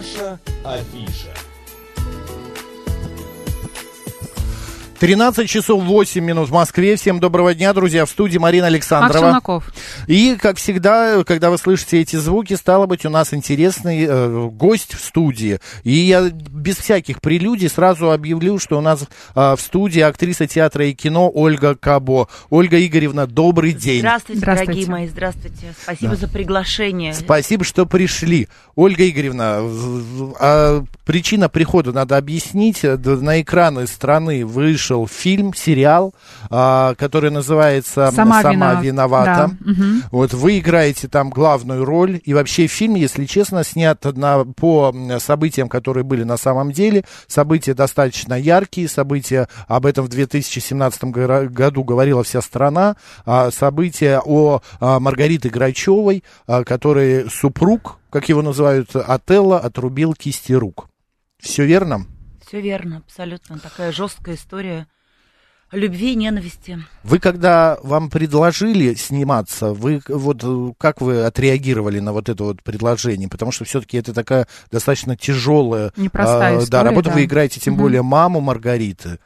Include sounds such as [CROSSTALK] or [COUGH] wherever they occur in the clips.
Наша афиша. 13 часов 8 минут в Москве. Всем доброго дня, друзья. В студии Марина Александрова. Аксенаков. И, как всегда, когда вы слышите эти звуки, стало быть, у нас интересный э, гость в студии. И я без всяких прелюдий сразу объявлю, что у нас э, в студии актриса театра и кино Ольга Кабо. Ольга Игоревна, добрый день. Здравствуйте, Здравствуйте. дорогие мои, здравствуйте. Спасибо Да. за приглашение. Спасибо, что пришли. Ольга Игоревна, в- а причина прихода надо объяснить. Д- На экраны страны вышел фильм, сериал, а, который называется Сама виновата». виновата». Да, мгм. Вот вы играете там главную роль, и вообще фильм, если честно, снят на, по событиям, которые были на самом деле. События достаточно яркие, события об этом в 2017 гора- году говорила вся страна. А, события о а, Маргарите Грачевой, а, который супруг, как его называют, Отелло, отрубил кисти рук. Все верно? Все верно, абсолютно. Такая жесткая история любви и ненависти. Вы когда вам предложили сниматься, вы вот э, как вы отреагировали на вот это вот предложение? Потому что все-таки это такая достаточно тяжелая Непростая да, история, работа. да. Вы играете тем Мгм. более маму Маргариты.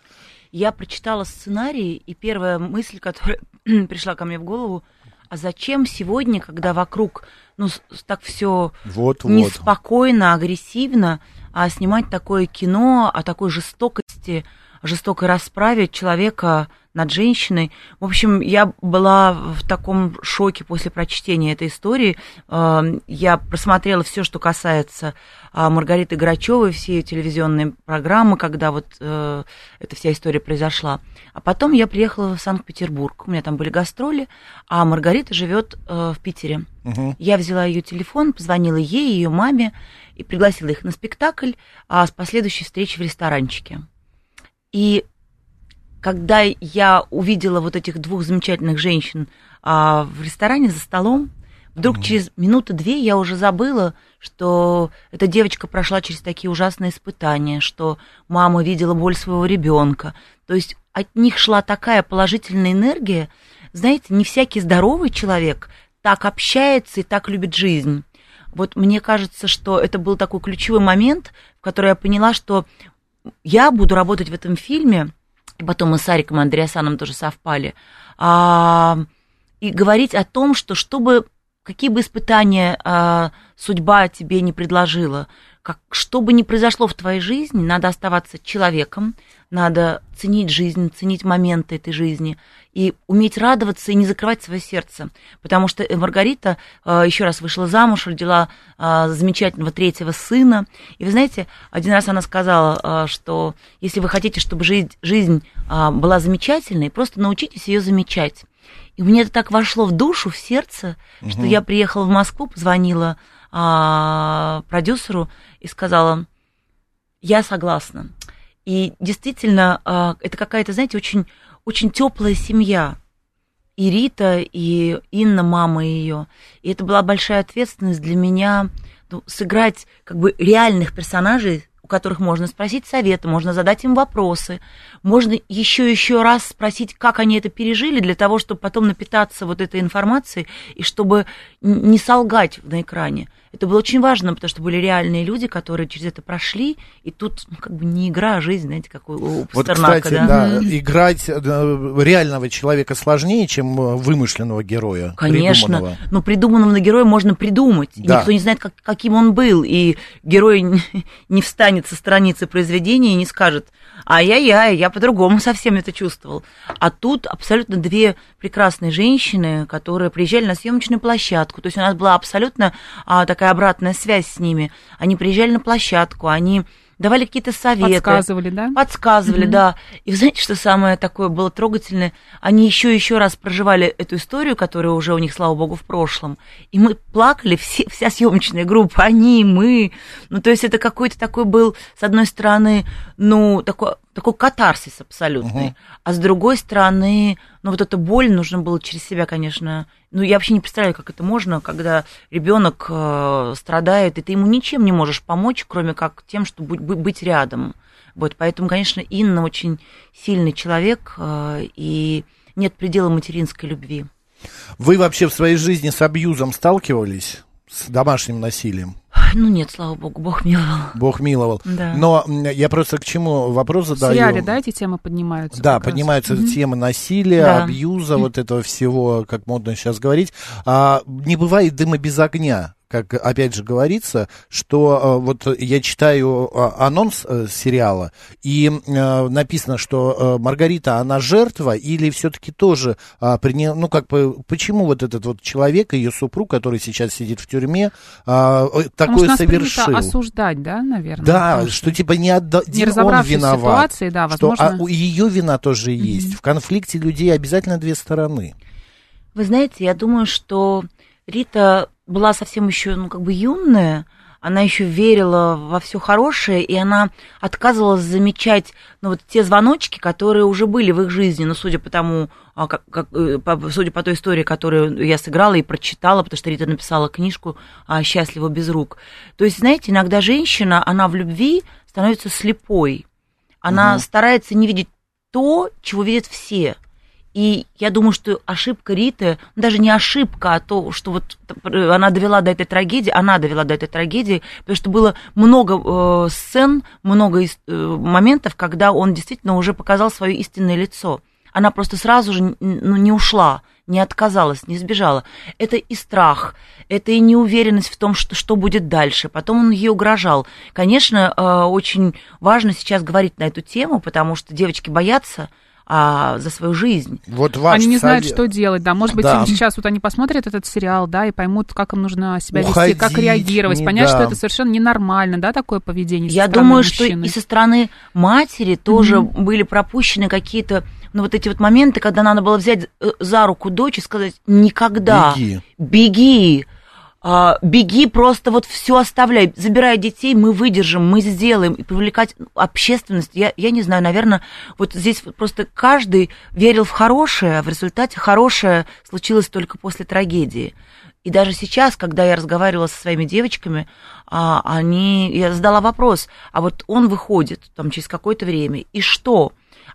Я прочитала сценарий, и первая мысль, которая [CLEARS THROAT] пришла ко мне в голову, а зачем сегодня, когда вокруг ну, так все Вот, вот. неспокойно, агрессивно, а снимать такое кино о такой жестокости, жестокой расправе человека над женщиной. В общем, я была в таком шоке после прочтения этой истории. Э, Я просмотрела все, что касается а, Маргариты Грачевой, все ее телевизионные программы, когда вот э, эта вся история произошла. А потом я приехала в Санкт-Петербург. У меня там были гастроли, а Маргарита живет э, в Питере. Мгм. Я взяла ее телефон, позвонила ей, ее маме и пригласила их на спектакль а, с последующей встречей в ресторанчике. И когда я увидела вот этих двух замечательных женщин а, в ресторане за столом, вдруг через минуты две я уже забыла, что эта девочка прошла через такие ужасные испытания, что мама видела боль своего ребенка. То есть от них шла такая положительная энергия. Знаете, не всякий здоровый человек так общается и так любит жизнь. Вот мне кажется, что это был такой ключевой момент, в который я поняла, что я буду работать в этом фильме, и потом мы с Ариком и Андреасаном тоже совпали, а, и говорить о том, что чтобы, какие бы испытания а, судьба тебе не предложила, как, что бы ни произошло в твоей жизни, надо оставаться человеком, надо ценить жизнь, ценить моменты этой жизни и уметь радоваться и не закрывать свое сердце. Потому что э, Маргарита э, еще раз вышла замуж, родила э, замечательного третьего сына. И вы знаете, один раз она сказала, что если вы хотите, чтобы жизнь, жизнь была замечательной, просто научитесь ее замечать. И мне это так вошло в душу, в сердце, что я приехала в Москву, позвонила а, продюсеру и сказала, я согласна. И действительно, а, это какая-то, знаете, очень, очень теплая семья. И Рита, и Инна, мама ее. И это была большая ответственность для меня ну, сыграть как бы реальных персонажей, у которых можно спросить совета, можно задать им вопросы, можно еще еще раз спросить, как они это пережили, для того, чтобы потом напитаться вот этой информацией и чтобы не солгать на экране. Это было очень важно, потому что были реальные люди, которые через это прошли, и тут ну, как бы не игра, а жизнь, знаете, как у, у Вот, Пастернака, кстати, да. да, играть э, реального человека сложнее, чем э, вымышленного героя. Конечно. придуманного. Но придуманного на героя можно придумать. И Да. никто не знает, как, каким он был. И герой [LAUGHS] не встанет со страницы произведения и не скажет, ай-яй-яй, я по-другому совсем это чувствовал. А тут абсолютно две прекрасные женщины, которые приезжали на съемочную площадку. То есть у нас была абсолютно а, такая обратная связь с ними. Они приезжали на площадку, они давали какие-то советы. Подсказывали, да? Подсказывали, Мгм. да. И вы знаете, что самое такое было трогательное? Они еще и еще раз проживали эту историю, которая уже у них, слава богу, в прошлом. И мы плакали, все, вся съемочная группа, они, мы. Ну, то есть это какой-то такой был, с одной стороны, ну, такой, такой катарсис абсолютный. Мгм. А с другой стороны, ну, вот эта боль нужно было через себя, конечно. Ну, я вообще не представляю, как это можно, когда ребенок э, страдает, и ты ему ничем не можешь помочь, кроме как тем, чтобы быть- быть рядом. Вот, поэтому, конечно, Инна очень сильный человек, э, и нет предела материнской любви. Вы вообще в своей жизни с абьюзом сталкивались? С домашним насилием? Ну нет, слава богу, Бог миловал. Бог миловал. Да. Но я просто к чему вопрос задаю. В сериале, да, эти темы поднимаются? Да, поднимаются раз. темы насилия, да. абьюза, вот этого всего, как модно сейчас говорить. А, не бывает дыма без огня как опять же говорится, что э, вот я читаю э, анонс э, сериала, и написано, что Маргарита, она жертва, или все-таки тоже, ну, как бы, почему вот этот вот человек, ее супруг, который сейчас сидит в тюрьме, такое Потому что совершил? осуждать, да, наверное? Да, что типа не, отда... не он виноват. Ситуации, да, возможно... Что, а, ее вина тоже mm-hmm. есть. В конфликте людей обязательно две стороны. Вы знаете, я думаю, что Рита была совсем еще, ну, как бы юная, она еще верила во все хорошее, и она отказывалась замечать, ну, вот те звоночки, которые уже были в их жизни, ну, судя по тому, а, как, как, э, судя по той истории, которую я сыграла и прочитала, потому что Рита написала книжку а, «Счастлива без рук». То есть, знаете, иногда женщина, она в любви становится слепой, она угу. старается не видеть то, чего видят все. И я думаю, что ошибка Риты, даже не ошибка, а то, что вот она довела до этой трагедии, она довела до этой трагедии, потому что было много э, сцен, много э, моментов, когда он действительно уже показал свое истинное лицо. Она просто сразу же ну, не ушла, не отказалась, не сбежала. Это и страх, это и неуверенность в том, что, что будет дальше. Потом он ей угрожал. Конечно, э, очень важно сейчас говорить на эту тему, потому что девочки боятся, а, за свою жизнь. Вот ваш они не совет. знают, что делать, да. Может быть, да. сейчас вот они посмотрят этот сериал, да, и поймут, как им нужно себя Уходить, вести, как реагировать, не, понять, да. что это совершенно ненормально, да, такое поведение. Я думаю, мужчины. что и со стороны матери тоже mm-hmm. были пропущены какие-то ну, вот эти вот моменты, когда надо было взять э, за руку дочь и сказать никогда, беги, беги беги, просто вот все оставляй, забирай детей, мы выдержим, мы сделаем, и привлекать общественность, я, я не знаю, наверное, вот здесь просто каждый верил в хорошее, а в результате хорошее случилось только после трагедии. И даже сейчас, когда я разговаривала со своими девочками, а, они, я задала вопрос, а вот он выходит там через какое-то время, и что?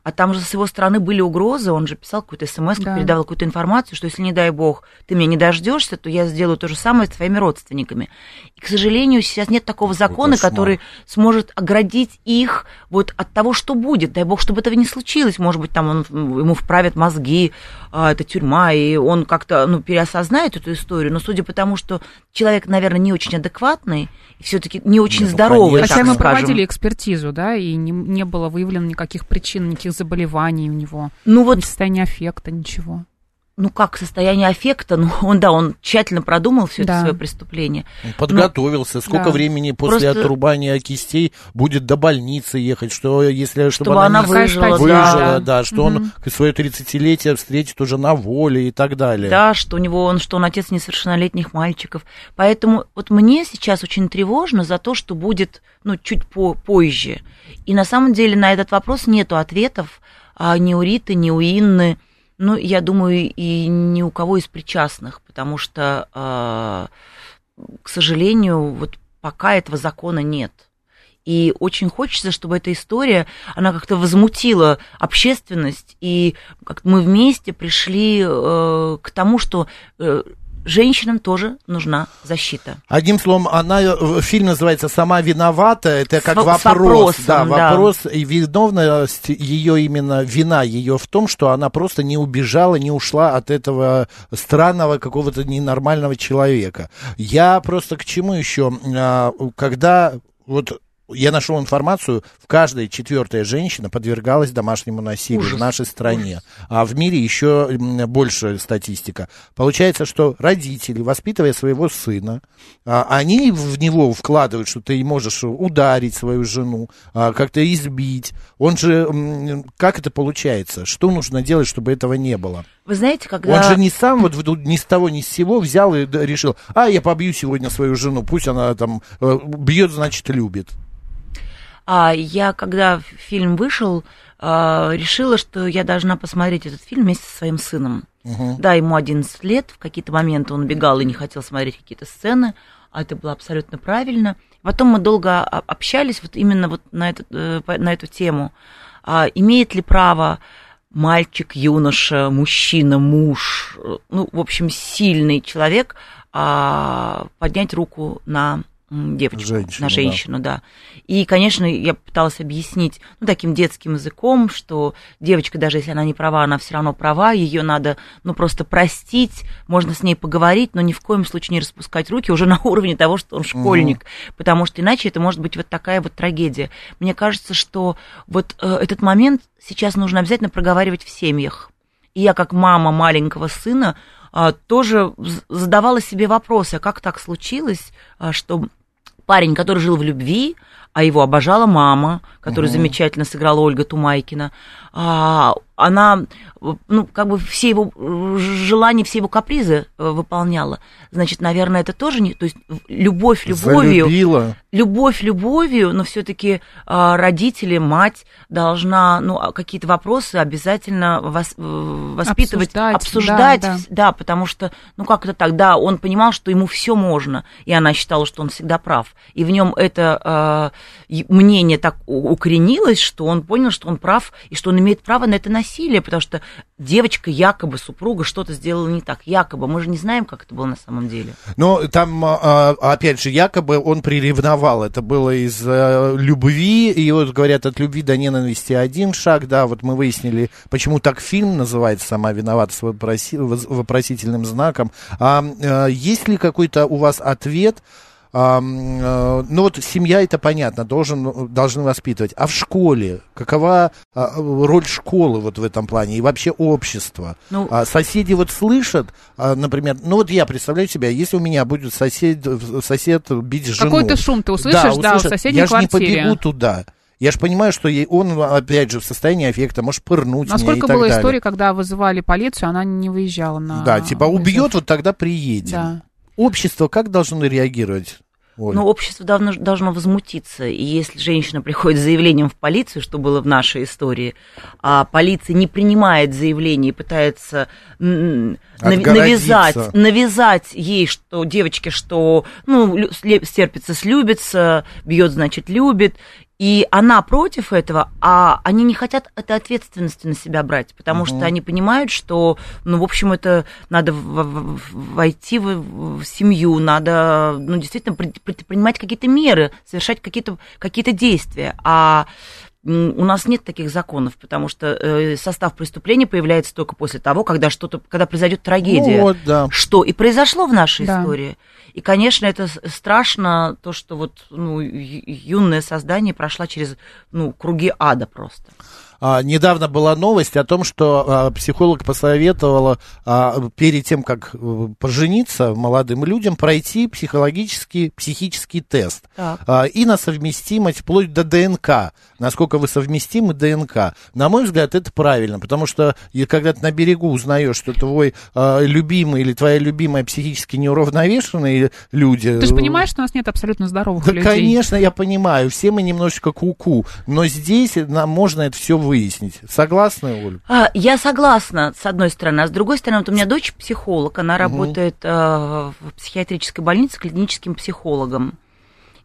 А там же с его стороны были угрозы, он же писал какую-то смс, да. передавал какую-то информацию, что если, не дай бог, ты меня не дождешься, то я сделаю то же самое с твоими родственниками. И, к сожалению, сейчас нет такого закона, который сможет оградить их вот от того, что будет. Дай бог, чтобы этого не случилось. Может быть, там он, ему вправят мозги, а, это тюрьма, и он как-то ну, переосознает эту историю. Но судя по тому, что человек, наверное, не очень адекватный, и все-таки не очень Нет, ну, здоровый. Хотя мы скажем. проводили экспертизу, да, и не, не было выявлено никаких причин, никаких заболеваний у него. Ну вот. Ни состояния аффекта, ничего ну как состояние аффекта, ну [LAUGHS] он да, он тщательно продумал все да. это свое преступление. Подготовился. Но, Сколько да. времени после Просто... отрубания кистей будет до больницы ехать, что если чтобы, чтобы она, она выжила, выжила, да, да что угу. он свое 30-летие встретит уже на воле и так далее. Да, что у него он, что он отец несовершеннолетних мальчиков. Поэтому вот мне сейчас очень тревожно за то, что будет, ну чуть по позже. И на самом деле на этот вопрос нету ответов а, ни у Риты, ни у Инны. Ну, я думаю, и ни у кого из причастных, потому что, а, к сожалению, вот пока этого закона нет. И очень хочется, чтобы эта история, она как-то возмутила общественность, и как мы вместе пришли э, к тому, что э, женщинам тоже нужна защита. Одним словом, она, э, фильм называется «Сама виновата», это как С, вопрос. Вопросом, да, да, вопрос, и виновность ее именно, вина ее в том, что она просто не убежала, не ушла от этого странного какого-то ненормального человека. Я просто к чему еще, а, когда вот я нашел информацию, в каждая четвертая женщина подвергалась домашнему насилию Ужас. в нашей стране. А в мире еще больше статистика. Получается, что родители, воспитывая своего сына, а, они в него вкладывают, что ты можешь ударить свою жену, а, как-то избить. Он же, как это получается? Что нужно делать, чтобы этого не было? Вы знаете, когда... Он же не сам вот ни с того ни с сего взял и решил, а, я побью сегодня свою жену, пусть она там э, бьет, значит, любит. А я, когда фильм вышел, а, решила, что я должна посмотреть этот фильм вместе со своим сыном. Угу. Да, ему 11 лет, в какие-то моменты он убегал и не хотел смотреть какие-то сцены, а это было абсолютно правильно. Потом мы долго общались вот именно вот на, этот, э, на эту тему. А, имеет ли право мальчик, юноша, мужчина, муж, э, ну, в общем, сильный человек а, поднять руку на девочку, женщину, на женщину, да. да. И, конечно, я пыталась объяснить, ну, таким детским языком, что девочка, даже если она не права, она все равно права, ее надо, ну, просто простить, можно с ней поговорить, но ни в коем случае не распускать руки уже [LAUGHS] на уровне того, что он школьник, угу. потому что иначе это может быть вот такая вот трагедия. Мне кажется, что вот э, этот момент сейчас нужно обязательно проговаривать в семьях. И я, как мама маленького сына, э, тоже задавала себе вопросы, а как так случилось, э, что парень, который жил в любви, а его обожала мама, которую угу. замечательно сыграла Ольга Тумайкина. А, она, ну, как бы все его желания, все его капризы э, выполняла. Значит, наверное, это тоже не... То есть любовь любовью... Залюбила. Любовь любовью, но все таки а, родители, мать должна, ну, а, какие-то вопросы обязательно вос, э, воспитывать, обсуждать, обсуждать да, да. да, потому что, ну, как это так, да, он понимал, что ему все можно, и она считала, что он всегда прав. И в нем это э, мнение так укоренилось, что он понял, что он прав, и что он имеет право на это насилие, потому что девочка, якобы супруга, что-то сделала не так. Якобы. Мы же не знаем, как это было на самом деле. Но там, а, опять же, якобы он приревновал. Это было из э, любви. И вот говорят, от любви до ненависти один шаг. Да, вот мы выяснили, почему так фильм называется «Сама виновата» с вопросительным знаком. А э, есть ли какой-то у вас ответ? А, ну вот семья, это понятно, должен, должны воспитывать. А в школе? Какова а, роль школы вот в этом плане и вообще общества? Ну, а соседи вот слышат, а, например, ну вот я представляю себя, если у меня будет сосед, сосед бить жену. Какой-то шум ты услышишь, да, услышишь, да в соседней я квартире. Я же не побегу туда. Я же понимаю, что он, опять же, в состоянии аффекта, может пырнуть Насколько меня и было так историй, когда вызывали полицию, она не выезжала на... Да, типа убьет, вот тогда приедем. Да. Общество как должно реагировать? Оля. Ну, общество должно, должно возмутиться. И если женщина приходит с заявлением в полицию, что было в нашей истории, а полиция не принимает заявление и пытается навязать, навязать ей, что девочке, что ну, стерпится, слюбится, бьет, значит, любит, и она против этого, а они не хотят этой ответственности на себя брать, потому угу. что они понимают, что, ну, в общем, это надо войти в, в семью, надо, ну, действительно предпринимать какие-то меры, совершать какие-то какие действия. А у нас нет таких законов, потому что э, состав преступления появляется только после того, когда что-то, когда произойдет трагедия. Ну, вот, да. Что и произошло в нашей да. истории. И, конечно, это страшно, то, что вот ну, юное создание прошла через ну, круги ада просто. А, недавно была новость о том, что а, психолог посоветовала а, перед тем, как э, пожениться молодым людям, пройти психологический, психический тест. А, и на совместимость, вплоть до ДНК. Насколько вы совместимы ДНК. На мой взгляд, это правильно, потому что когда ты на берегу узнаешь, что твой а, любимый или твоя любимая психически неуравновешенные люди... Ты же понимаешь, что у нас нет абсолютно здоровых да, людей. Конечно, я понимаю. Все мы немножечко куку. -ку, но здесь нам можно это все выяснить. Согласны, Оль? А, я согласна, с одной стороны. А с другой стороны, вот у меня дочь психолог, она угу. работает э, в психиатрической больнице клиническим психологом.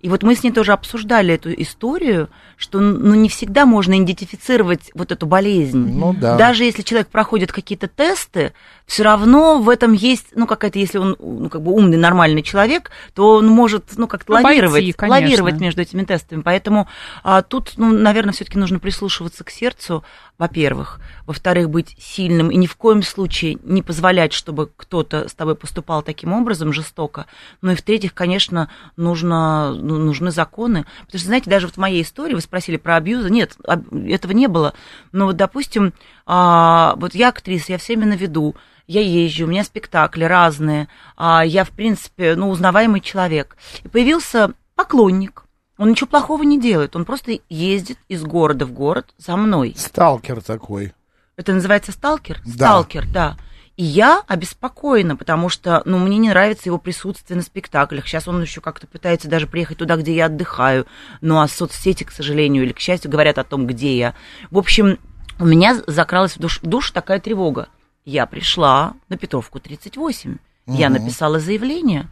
И вот мы с ней тоже обсуждали эту историю, что ну, не всегда можно идентифицировать вот эту болезнь. Ну, да. Даже если человек проходит какие-то тесты, все равно в этом есть, ну, какая-то, если он ну, как бы умный, нормальный человек, то он может, ну, как-то лавировать, лавировать между этими тестами. Поэтому а, тут, ну, наверное, все-таки нужно прислушиваться к сердцу, во-первых. Во-вторых, быть сильным и ни в коем случае не позволять, чтобы кто-то с тобой поступал таким образом жестоко. Ну и в-третьих, конечно, нужно, ну, нужны законы. Потому что, знаете, даже вот в моей истории вы спросили про абьюзы. Нет, этого не было. Но вот, допустим, а, вот я актриса, я всеми на виду я езжу, у меня спектакли разные, а я, в принципе, ну, узнаваемый человек. И появился поклонник, он ничего плохого не делает, он просто ездит из города в город за мной. Сталкер такой. Это называется сталкер? Да. Сталкер, да. И я обеспокоена, потому что, ну, мне не нравится его присутствие на спектаклях. Сейчас он еще как-то пытается даже приехать туда, где я отдыхаю. Ну, а соцсети, к сожалению, или к счастью, говорят о том, где я. В общем, у меня закралась в душ, душ такая тревога. Я пришла на Петровку 38. Угу. Я написала заявление.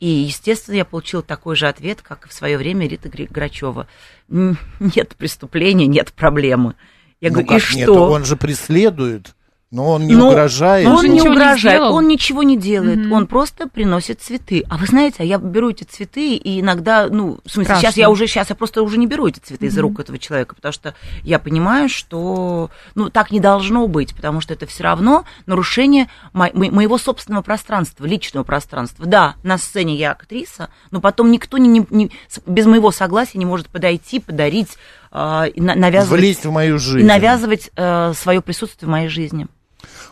И, естественно, я получила такой же ответ, как и в свое время Рита Грачева. Нет преступления, нет проблемы. Я ну, говорю, и что? Нет, он же преследует. Но он не но, угрожает. Он, он не угрожает, не он ничего не делает, mm-hmm. он просто приносит цветы. А вы знаете, а я беру эти цветы и иногда, ну, в смысле, Страшно. сейчас я уже сейчас я просто уже не беру эти цветы mm-hmm. из рук этого человека, потому что я понимаю, что, ну, так не должно быть, потому что это все равно нарушение мо- мо- моего собственного пространства, личного пространства. Да, на сцене я актриса, но потом никто не, не, не без моего согласия не может подойти, подарить, навязывать, влезть в мою жизнь, навязывать э, свое присутствие в моей жизни.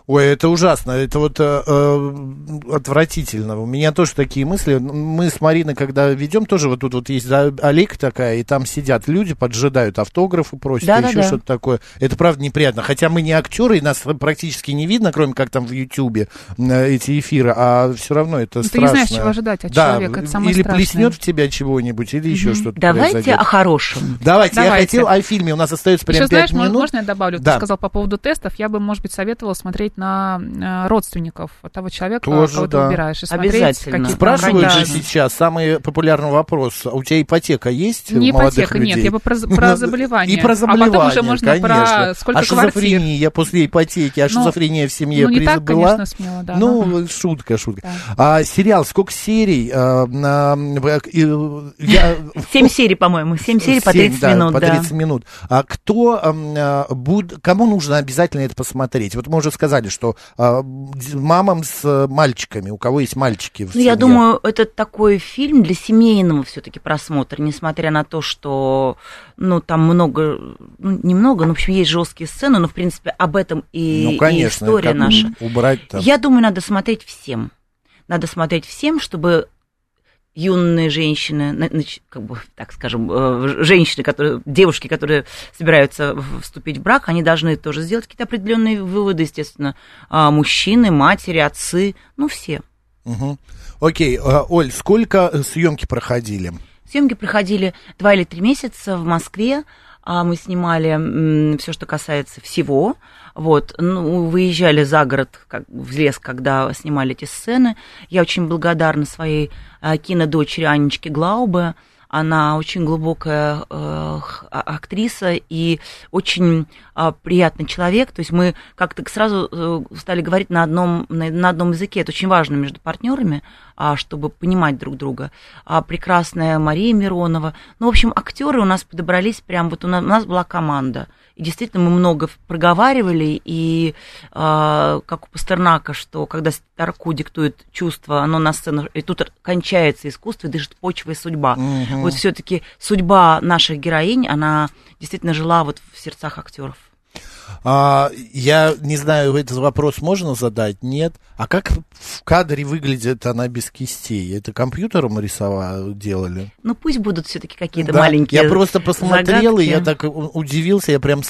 Ой, это ужасно, это вот э, э, отвратительно. У меня тоже такие мысли. Мы с Мариной, когда ведем, тоже вот тут вот есть Олег такая, и там сидят люди, поджидают автографы, просят, да, еще да, что-то такое. Это правда неприятно. Хотя мы не актеры, и нас практически не видно, кроме как там в Ютьюбе эти эфиры, а все равно это Ты страшно. Ты не знаешь, чего ожидать от да, человека, это самое Или страшное. плеснет в тебя чего-нибудь, или еще mm-hmm. что-то Давайте произойдет. о хорошем. Давайте, Давайте, я хотел о фильме, у нас остается прям еще, 5 знаешь, минут. можно я добавлю? Да. Ты сказал по поводу тестов, я бы, может быть, советовала смотреть на э, родственников того человека, Тоже, кого да. ты выбираешь. И Обязательно. Спрашивают же сейчас самый популярный вопрос. А у тебя ипотека есть Не ипотека, людей? нет. Я бы про, про заболевание. [LAUGHS] И про заболевание, А потом уже можно конечно. про сколько а шизофрения квартир. после ипотеки, а шизофрения ну, в семье ну, не так, конечно, смело, да. Ну, но... шутка, шутка. Да. А, сериал, сколько серий? А, а, я... [LAUGHS] Семь серий, по-моему. Семь серий по 30 да, минут. по 30 да. минут. А кто, а, буд... кому нужно обязательно это посмотреть? Вот мы уже сказали, что а, мамам с э, мальчиками, у кого есть мальчики в Ну, я думаю, это такой фильм для семейного все-таки просмотра, несмотря на то, что, ну, там много, ну, немного, но, в общем, есть жесткие сцены, но, в принципе, об этом и, ну, конечно, и история наша. Убрать там. Я думаю, надо смотреть всем. Надо смотреть всем, чтобы юные женщины, как бы, так скажем, э, женщины, которые, девушки, которые собираются вступить в брак, они должны тоже сделать какие-то определенные выводы, естественно. А, мужчины, матери, отцы, ну, все. Угу. Окей, а, Оль, сколько э, съемки проходили? Съемки проходили два или три месяца в Москве. А мы снимали все, что касается всего. Вот, ну, выезжали за город, как, в лес, когда снимали эти сцены. Я очень благодарна своей а, кинодочери Анечке Глаубе. Она очень глубокая э, а, актриса и очень э, приятный человек. То есть мы как-то сразу э, стали говорить на одном, на, на одном языке. Это очень важно между партнерами, э, чтобы понимать друг друга. А прекрасная Мария Миронова. Ну, в общем, актеры у нас подобрались прям вот у нас, у нас была команда. И действительно мы много проговаривали, и э, как у Пастернака, что когда Старку диктует чувство, оно на сцену, и тут кончается искусство, и дышит почва и судьба. Угу. Вот все-таки судьба наших героинь, она действительно жила вот в сердцах актеров. А, я не знаю, этот вопрос можно задать? Нет. А как в кадре выглядит она без кистей? Это компьютером рисовали, делали? Ну, пусть будут все-таки какие-то да, маленькие Я просто посмотрел, загадки. и я так удивился, я прям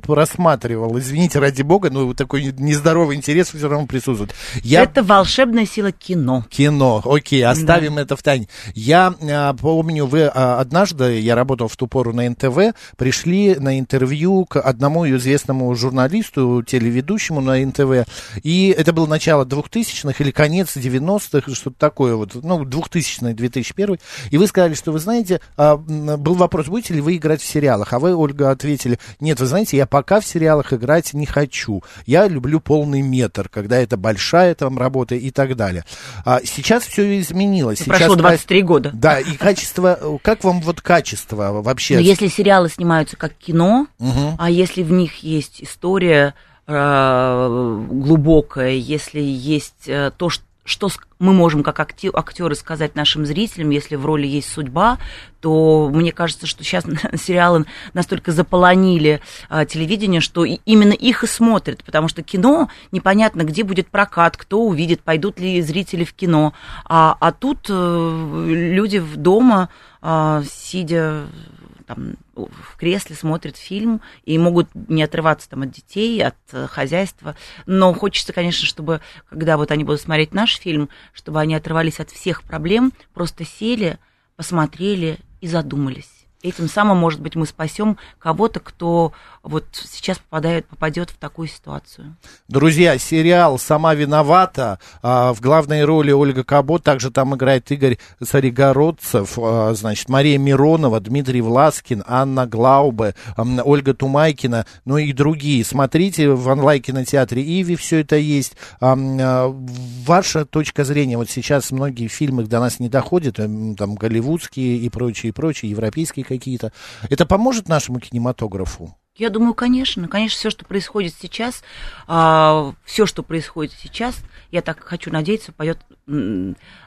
просматривал. Извините, ради бога, но такой нездоровый интерес все равно присутствует. Я... Это волшебная сила кино. Кино, окей, оставим да. это в тайне. Я а, помню, вы а, однажды, я работал в ту пору на НТВ, пришли на интервью к одному известному журналисту, телеведущему на НТВ, и это было начало 2000-х или конец 90-х, что-то такое, вот, ну, 2000 2001 и вы сказали, что, вы знаете, а, был вопрос, будете ли вы играть в сериалах, а вы, Ольга, ответили, нет, вы знаете, я пока в сериалах играть не хочу, я люблю полный метр, когда это большая там работа и так далее. А сейчас все изменилось. Сейчас, Прошло 23 года. Да, и качество, как вам вот качество вообще? Но ну, если сериалы снимаются как кино, угу. а если в них есть история э, глубокая, если есть э, то, что что мы можем как актеры сказать нашим зрителям, если в роли есть судьба, то мне кажется, что сейчас [LAUGHS] сериалы настолько заполонили а, телевидение, что именно их и смотрят, потому что кино непонятно, где будет прокат, кто увидит, пойдут ли зрители в кино, а, а тут а, люди в дома, а, сидя там, в кресле смотрят фильм и могут не отрываться там, от детей, от э, хозяйства. Но хочется, конечно, чтобы, когда вот они будут смотреть наш фильм, чтобы они отрывались от всех проблем, просто сели, посмотрели и задумались. Этим самым, может быть, мы спасем кого-то, кто вот сейчас попадает, попадет в такую ситуацию. Друзья, сериал «Сама виновата». А, в главной роли Ольга Кабо, также там играет Игорь Царегородцев, а, значит, Мария Миронова, Дмитрий Власкин, Анна Глаубе, Ольга Тумайкина, ну и другие. Смотрите в онлайн-кинотеатре Иви все это есть. А, ваша точка зрения, вот сейчас многие фильмы до нас не доходят, там голливудские и прочие, и прочие, европейские какие-то. Это поможет нашему кинематографу? Я думаю, конечно, конечно, все, что происходит сейчас, а, все, что происходит сейчас, я так хочу надеяться, поет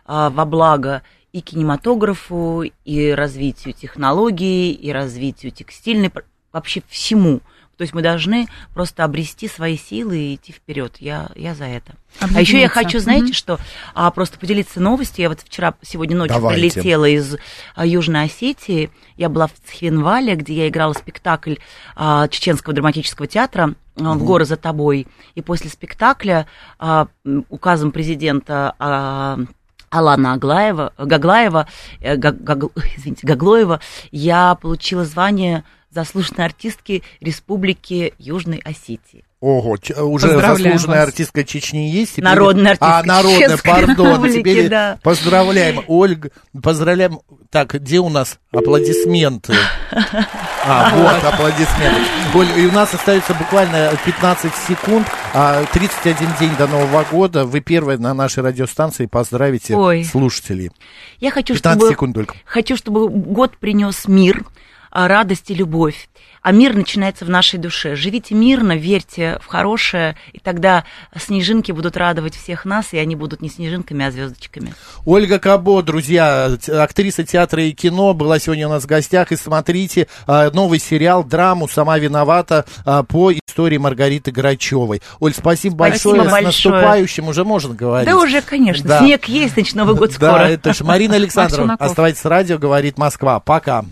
а, во благо и кинематографу, и развитию технологий, и развитию текстильной, вообще всему. То есть мы должны просто обрести свои силы и идти вперед. Я, я за это. А еще я хочу, знаете, mm-hmm. что а, просто поделиться новостью. Я вот вчера, сегодня ночью Давайте. прилетела из а, Южной Осетии. Я была в Цхинвале, где я играла спектакль а, Чеченского драматического театра mm-hmm. в «Горы за тобой». И после спектакля а, указом президента а, Алана Аглаева, Гаглаева, э, Гаг, Гаг, [LAUGHS] извините, Гаглоева, я получила звание заслуженной артистки Республики Южной Осетии. Ого, уже заслуженная вас. артистка Чечни есть? Теперь... Народная артистка А, народная, пардон. Теперь да. поздравляем. Ольга, поздравляем. Так, где у нас аплодисменты? А, вот, аплодисменты. Оль, и у нас остается буквально 15 секунд, 31 а, день до Нового года. Вы первые на нашей радиостанции поздравите Ой. слушателей. Я хочу, 15 чтобы, секунд только. Хочу, чтобы год принес мир, а, радость и любовь. А мир начинается в нашей душе. Живите мирно, верьте в хорошее, и тогда снежинки будут радовать всех нас, и они будут не снежинками, а звездочками. Ольга Кабо, друзья, актриса театра и кино, была сегодня у нас в гостях. И смотрите а, новый сериал, драму «Сама виновата» а, по истории Маргариты Грачевой. Оль, спасибо, спасибо большое. большое. С наступающим уже можно говорить. Да уже, конечно. Да. Снег есть, значит, Новый год скоро. Да, это же Марина [LAUGHS] Александровна. Оставайтесь с радио, говорит Москва. Пока.